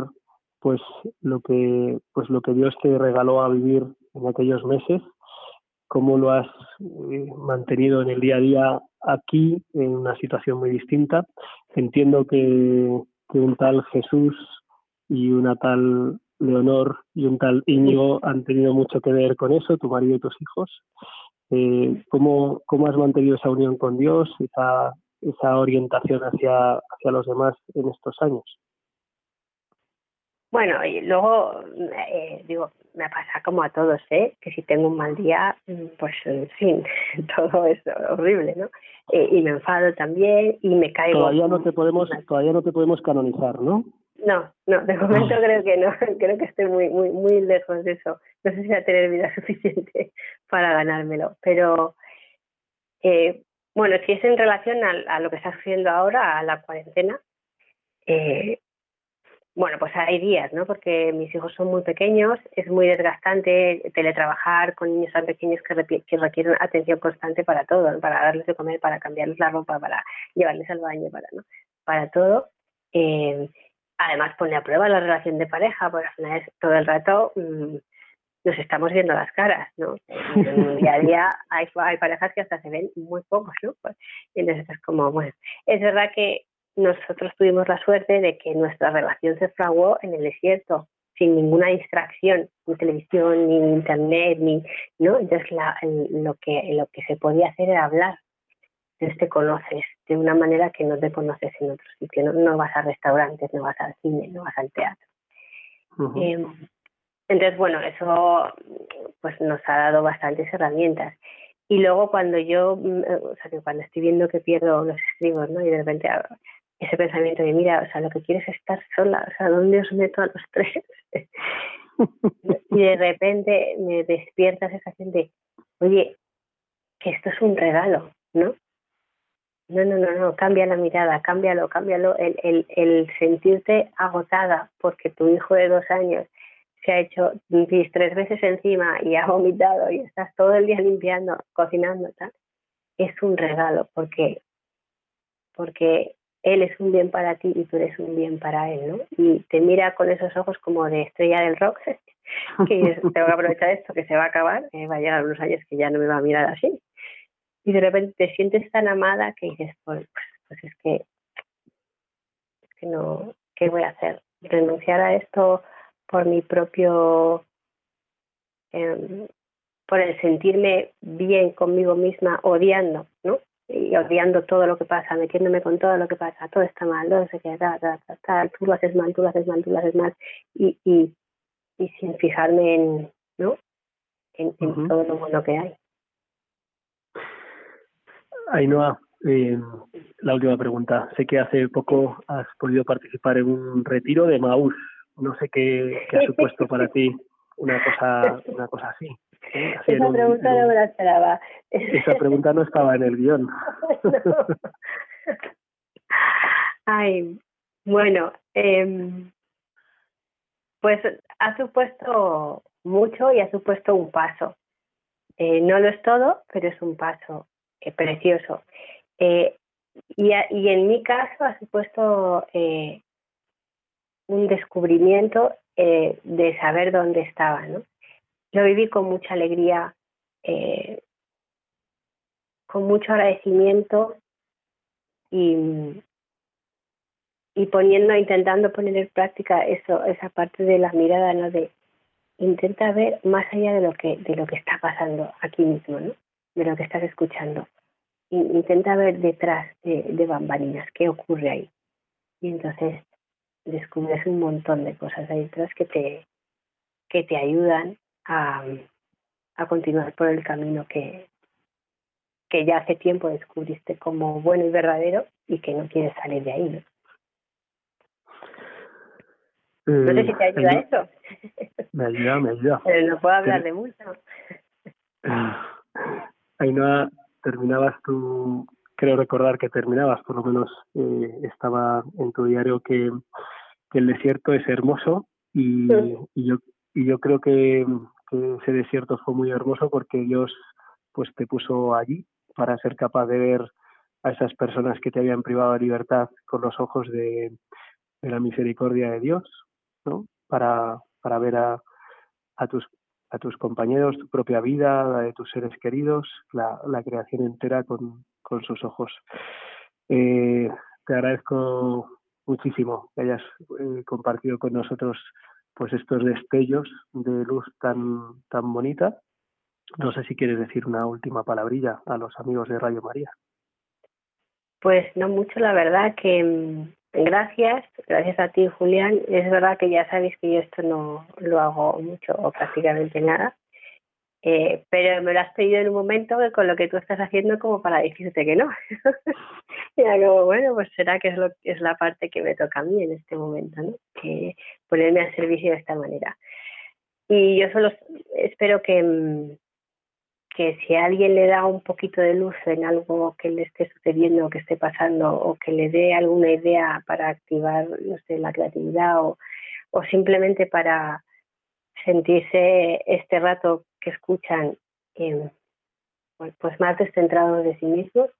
pues lo que pues lo que Dios te regaló a vivir en aquellos meses cómo lo has eh, mantenido en el día a día aquí en una situación muy distinta entiendo que, un tal Jesús y una tal Leonor y un tal Íñigo han tenido mucho que ver con eso, tu marido y tus hijos. Eh, ¿cómo, ¿Cómo has mantenido esa unión con Dios, esa, esa orientación hacia, hacia los demás en estos años? Bueno, y luego, eh, digo, me pasa como a todos, ¿eh? Que si tengo un mal día, mm, pues en fin, todo es horrible, ¿no? Eh, y me enfado también y me caigo. Todavía no te podemos, todavía no te podemos canonizar, ¿no? No, no, de momento creo que no, creo que estoy muy, muy, muy lejos de eso. No sé si voy a tener vida suficiente para ganármelo, pero eh, bueno, si es en relación a, a, lo que está sucediendo ahora, a la cuarentena, eh, bueno, pues hay días, ¿no? Porque mis hijos son muy pequeños, es muy desgastante teletrabajar con niños tan pequeños que, requieren atención constante para todo, para darles de comer, para cambiarles la ropa, para llevarles al baño, para, ¿no? para todo. Eh, además pone a prueba la relación de pareja, porque al final es todo el rato mm, nos estamos viendo las caras, ¿no? En día a día hay, hay parejas que hasta se ven muy pocos, ¿no? Pues, entonces es como, bueno, es verdad que nosotros tuvimos la suerte de que nuestra relación se fraguó en el desierto, sin ninguna distracción, ni televisión, ni internet, ni, ¿no? Entonces la, lo, que, lo que se podía hacer era hablar. Entonces te conoces de una manera que no te conoces en otro sitio. No, no vas a restaurantes, no vas al cine, no vas al teatro. Em, entonces, bueno, eso pues nos ha dado bastantes herramientas. Y luego cuando yo, mm, o sea, que cuando estoy viendo que pierdo los estribos, ¿no? Y de repente ese pensamiento de, mira, o sea, lo que quieres es estar sola, o sea, ¿dónde os meto a los tres? y de repente me despierta esa sensación de, oye, que esto es un regalo, ¿no? No, no, no, no, cambia la mirada, cámbialo, cámbialo, el, el, el sentirte agotada porque tu hijo de dos años se ha hecho tres veces encima y ha vomitado y estás todo el día limpiando, cocinando, tal, es un regalo porque porque él es un bien para ti y tú eres un bien para él, ¿no? Y te mira con esos ojos como de estrella del rock, que tengo que aprovechar esto, que se va a acabar, va a llegar unos años que ya no me va a mirar así. Y de repente te sientes tan amada que dices, pues, pues es que, que no, ¿qué voy a hacer? Renunciar a esto por mi propio, em, por el sentirme bien conmigo misma, odiando, ¿no? Y odiando todo lo que pasa, metiéndome con todo lo que pasa, todo está mal, todo se queda, tú lo haces mal, tú lo haces mal, tú lo haces mal, y, y, y sin fijarme en, ¿no? En, todo lo bueno que hay. Ainhoa, eh, la última pregunta. Sé que hace poco has podido participar en un retiro de Maús. No sé qué, qué ha supuesto para ti una cosa, una cosa así. Esa pregunta no me la esperaba. Esa pregunta no estaba en el guion. Ay, bueno, eh, pues ha supuesto mucho y ha supuesto un paso. Eh, no lo es todo, pero es un paso eh, precioso. Eh, y, y, en mi caso ha supuesto eh, un descubrimiento eh, de saber dónde estaba, ¿no? Lo viví con mucha alegría, eh, con mucho agradecimiento y, y poniendo, intentando poner en práctica eso, esa parte de la mirada, ¿no? De intenta ver más allá de lo que, de lo que está pasando aquí mismo, ¿no? De lo que estás escuchando. Intenta ver detrás de, de bambalinas qué ocurre ahí. Y entonces descubres un montón de cosas ahí detrás que te, que te ayudan a, a continuar por el camino que, que ya hace tiempo descubriste como bueno y verdadero y que no quieres salir de ahí. ¿no? no sé si te ayuda eh, eso. Me ayuda, me ayuda. Pero no puedo hablar de mucho. Ainhoa, terminabas tu, creo recordar que terminabas, por lo menos eh, estaba en tu diario que, que, el desierto es hermoso y, y, yo, y yo creo que, que, ese desierto fue muy hermoso porque Dios pues te puso allí para ser capaz de ver a esas personas que te habían privado de libertad con los ojos de, de la misericordia de Dios, ¿no? Para, para ver a, a tus a tus compañeros, tu propia vida, la de tus seres queridos, la, la creación entera con, con sus ojos. Eh, te agradezco muchísimo que hayas eh, compartido con nosotros pues estos destellos de luz tan tan bonita. No sé si quieres decir una última palabrilla a los amigos de Radio María. Pues no mucho, la verdad que mm, gracias, gracias a ti Julián. Es verdad que ya sabéis que yo esto no lo hago mucho o prácticamente nada, eh, pero me lo has pedido en un momento con lo que tú estás haciendo como para decirte que no. y bueno, pues será que es, lo, es la parte que me toca a mí en este momento, ¿no? Ponerme al servicio de esta manera. Y yo solo espero que, mm, que si alguien le da un poquito de luz en algo que le esté sucediendo o que esté pasando o que le dé alguna idea para activar la creatividad o, o simplemente para sentirse este rato que escuchan eh, pues más descentrados de sí mismos,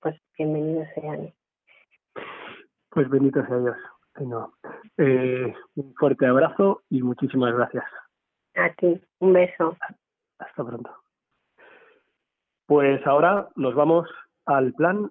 pues bienvenidos sean. Pues bendito sea Dios. Eh, un fuerte abrazo y muchísimas gracias. A ti, un beso. Hasta pronto. Pues ahora nos vamos al plan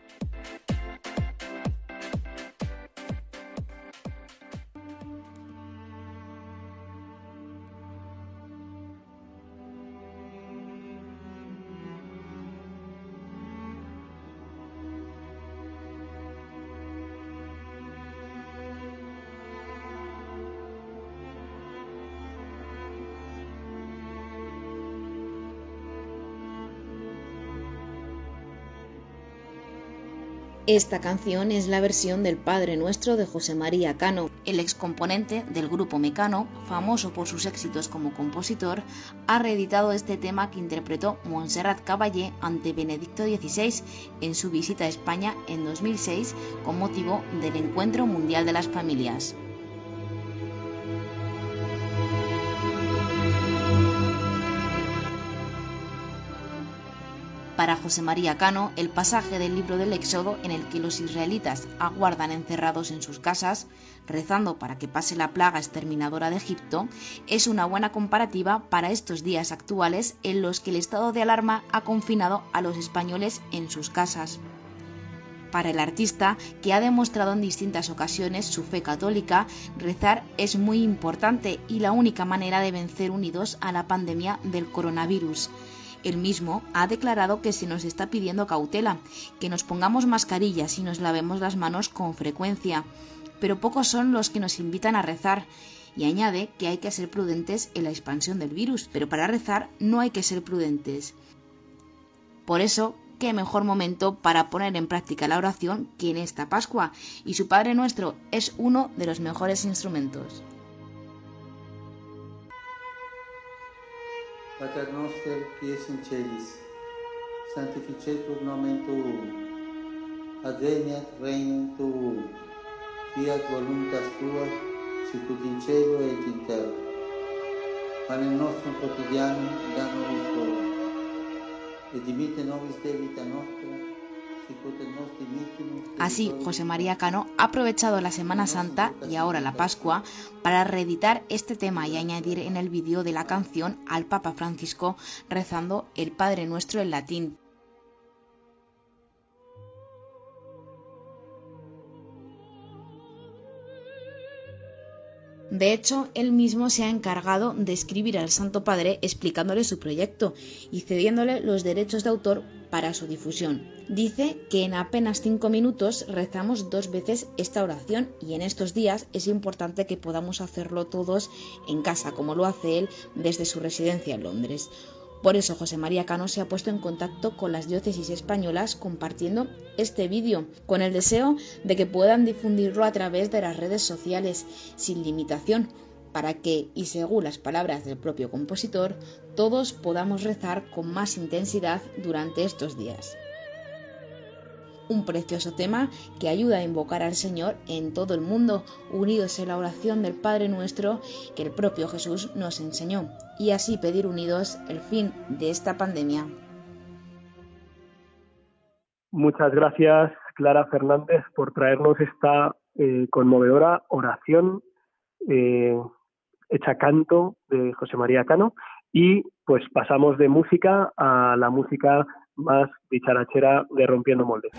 Esta canción es la versión del Padre Nuestro de José María Cano, el excomponente del grupo Mecano, famoso por sus éxitos como compositor, ha reeditado este tema que interpretó Montserrat Caballé ante Benedicto XVI en su visita a España en 2006 con motivo del Encuentro Mundial de las Familias. José María Cano, el pasaje del libro del Éxodo en el que los israelitas aguardan encerrados en sus casas, rezando para que pase la plaga exterminadora de Egipto, es una buena comparativa para estos días actuales en los que el estado de alarma ha confinado a los españoles en sus casas. Para el artista, que ha demostrado en distintas ocasiones su fe católica, rezar es muy importante y la única manera de vencer unidos a la pandemia del coronavirus. El mismo ha declarado que se nos está pidiendo cautela, que nos pongamos mascarillas y nos lavemos las manos con frecuencia, pero pocos son los que nos invitan a rezar. Y añade que hay que ser prudentes en la expansión del virus, pero para rezar no hay que ser prudentes. Por eso, qué mejor momento para poner en práctica la oración que en esta Pascua, y su Padre Nuestro es uno de los mejores instrumentos. Pater noster, qui es in celis, sanctificetur nomen tuum, adveniat regnum tuum, fiat voluntas tua, sicut in cielo et in terra. Pane nostrum quotidianum da nobis hodie, et dimite nobis debita nostra, Así, José María Cano ha aprovechado la Semana Santa y ahora la Pascua para reeditar este tema y añadir en el vídeo de la canción al Papa Francisco rezando el Padre Nuestro en latín, De hecho, él mismo se ha encargado de escribir al Santo Padre explicándole su proyecto y cediéndole los derechos de autor para su difusión. Dice que en apenas cinco minutos rezamos dos veces esta oración y en estos días es importante que podamos hacerlo todos en casa, como lo hace él desde su residencia en Londres. Por eso José María Cano se ha puesto en contacto con las diócesis españolas compartiendo este vídeo, con el deseo de que puedan difundirlo a través de las redes sociales sin limitación, para que, y según las palabras del propio compositor, todos podamos rezar con más intensidad durante estos días un precioso tema que ayuda a invocar al Señor en todo el mundo, unidos en la oración del Padre nuestro que el propio Jesús nos enseñó, y así pedir unidos el fin de esta pandemia. Muchas gracias, Clara Fernández, por traernos esta eh, conmovedora oración eh, hecha canto de José María Cano. Y pues pasamos de música a la música más dicharachera de Rompiendo Moldes.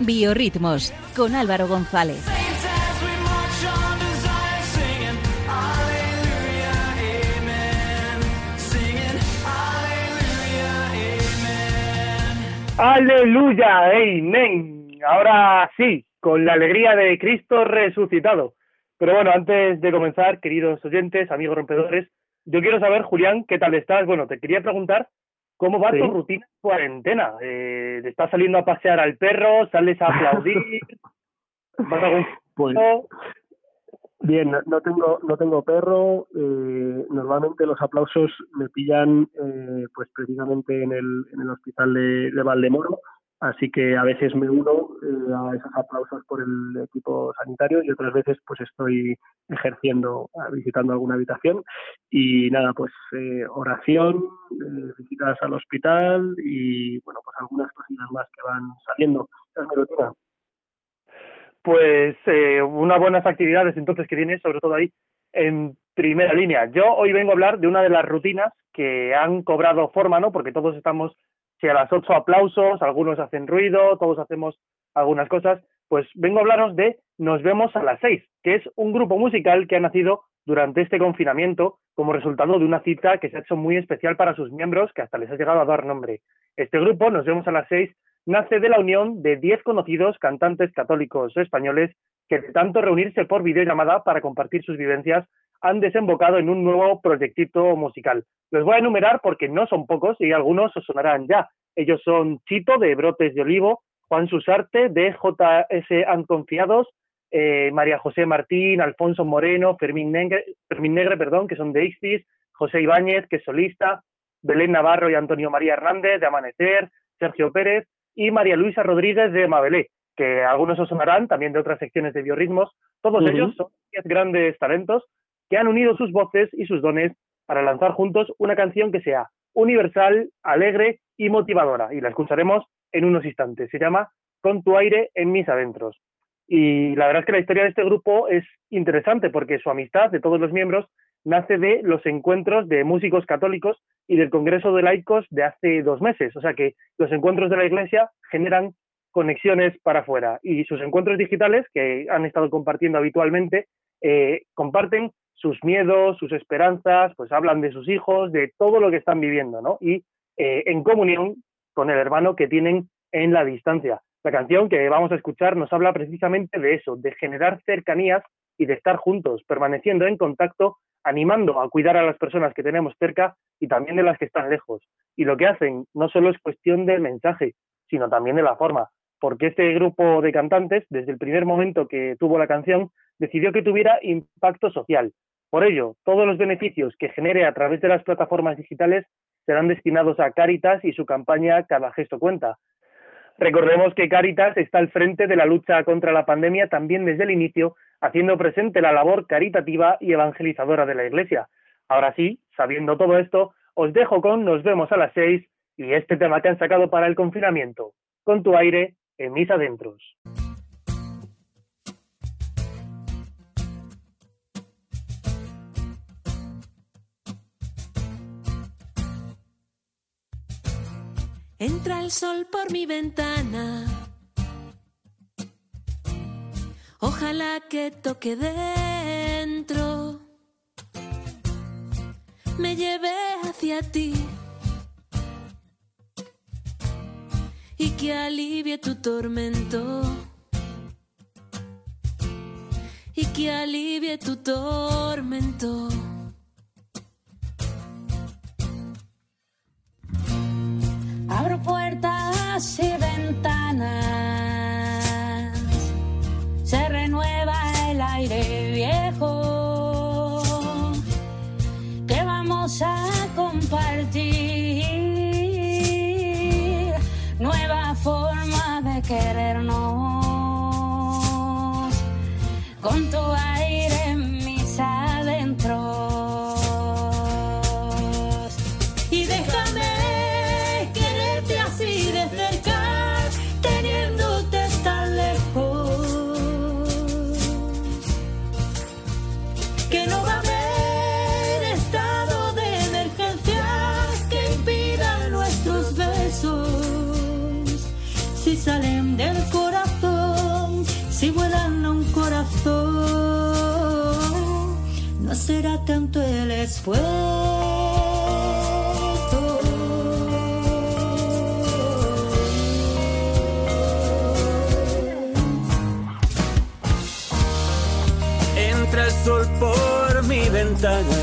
Biorritmos con Álvaro González. Aleluya, amén. ahora sí, con la alegría de Cristo resucitado. Pero bueno, antes de comenzar, queridos oyentes, amigos rompedores, yo quiero saber, Julián, ¿qué tal estás? Bueno, te quería preguntar cómo va tu rutina en cuarentena. Eh, ¿Estás saliendo a pasear al perro? ¿Sales a aplaudir? ¿Vas a algún... Pues, Bien, no tengo, no tengo perro. Eh, normalmente los aplausos me pillan eh, pues precisamente en el, en el hospital de, de Valdemoro, así que a veces me uno eh, a esos aplausos por el equipo sanitario y otras veces pues estoy ejerciendo, visitando alguna habitación y nada, pues oración, visitas al hospital y bueno, pues algunas cositas más que van saliendo. Esa es mi rutina pues eh, unas buenas actividades entonces que tienes, sobre todo ahí en primera línea. Yo hoy vengo a hablar de una de las rutinas que han cobrado forma, ¿no? Porque todos estamos, si a las ocho aplausos, algunos hacen ruido, todos hacemos algunas cosas, pues vengo a hablaros de Nos vemos a las seis, que es un grupo musical que ha nacido durante este confinamiento como resultado de una cita que se ha hecho muy especial para sus miembros, que hasta les ha llegado a dar nombre. Este grupo, Nos vemos a las seis, nace de la unión de 10 conocidos cantantes católicos españoles que de tanto reunirse por videollamada para compartir sus vivencias han desembocado en un nuevo proyectito musical. Los voy a enumerar porque no son pocos y algunos os sonarán ya. Ellos son Chito de Brotes de Olivo, Juan Susarte de JS Anconfiados, eh, María José Martín, Alfonso Moreno, Fermín Negre, Fermín Negre perdón, que son de Ixtis, José Ibáñez, que es solista, Belén Navarro y Antonio María Hernández de Amanecer, Sergio Pérez, y María Luisa Rodríguez de Mabelé, que algunos os sonarán también de otras secciones de biorritmos. Todos ellos son diez grandes talentos que han unido sus voces y sus dones para lanzar juntos una canción que sea universal, alegre y motivadora. Y la escucharemos en unos instantes. Se llama Con tu aire en mis adentros. Y la verdad es que la historia de este grupo es interesante porque su amistad de todos los miembros nace de los encuentros de músicos católicos y del Congreso de Laicos de hace dos meses. O sea que los encuentros de la Iglesia generan conexiones para afuera y sus encuentros digitales, que han estado compartiendo habitualmente, eh, comparten sus miedos, sus esperanzas, pues hablan de sus hijos, de todo lo que están viviendo, ¿no? Y eh, en comunión con el hermano que tienen en la distancia. La canción que vamos a escuchar nos habla precisamente de eso, de generar cercanías y de estar juntos, permaneciendo en contacto animando a cuidar a las personas que tenemos cerca y también de las que están lejos. Y lo que hacen no solo es cuestión del mensaje, sino también de la forma, porque este grupo de cantantes, desde el primer momento que tuvo la canción, decidió que tuviera impacto social. Por ello, todos los beneficios que genere a través de las plataformas digitales serán destinados a Caritas y su campaña Cada gesto cuenta. Recordemos que Caritas está al frente de la lucha contra la pandemia también desde el inicio haciendo presente la labor caritativa y evangelizadora de la Iglesia. Ahora sí, sabiendo todo esto, os dejo con Nos vemos a las seis y este tema que han sacado para el confinamiento, con tu aire en mis adentros. Entra el sol por mi ventana Ojalá que toque dentro, me lleve hacia ti y que alivie tu tormento. Y que alivie tu tormento. Puertas y ventanas. Viejo que vamos a compartir. Nueva forma de querernos tanto el esfuerzo. Entra el sol por mi ventana,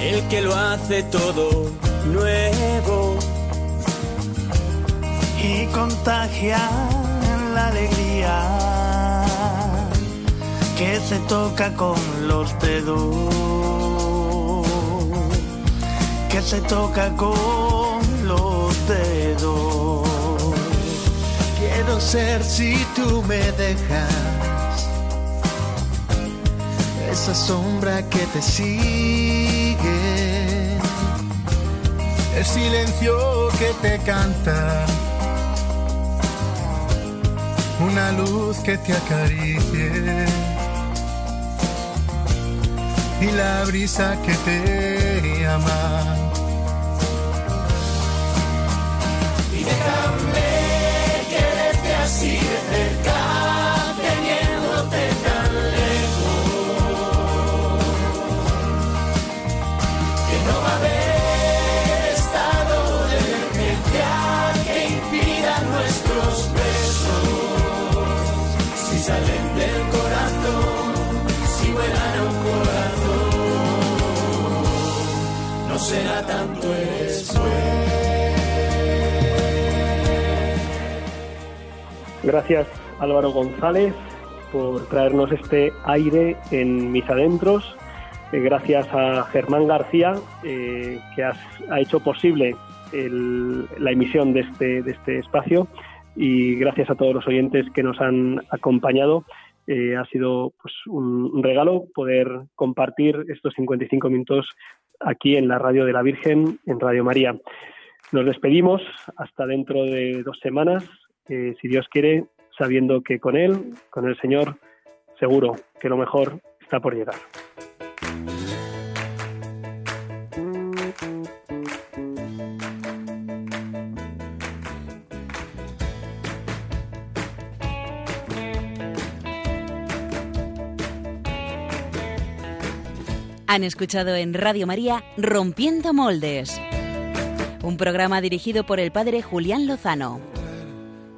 el que lo hace todo nuevo y contagia la alegría que se toca con los dedos, que se toca con los dedos. Quiero ser si tú me dejas esa sombra que te sigue, el silencio que te canta una luz que te acaricie y la brisa que te ama. Gracias Álvaro González por traernos este aire en mis adentros. Eh, gracias a Germán García eh, que ha hecho posible la emisión de este, de este espacio y gracias a todos los oyentes que nos han acompañado. Eh, ha sido pues, un regalo poder compartir estos 55 minutos aquí en la Radio de la Virgen, en Radio María. Nos despedimos hasta dentro de dos semanas, si Dios quiere, sabiendo que con Él, con el Señor, seguro que lo mejor está por llegar. Han escuchado en Radio María Rompiendo Moldes, un programa dirigido por el padre Julián Lozano.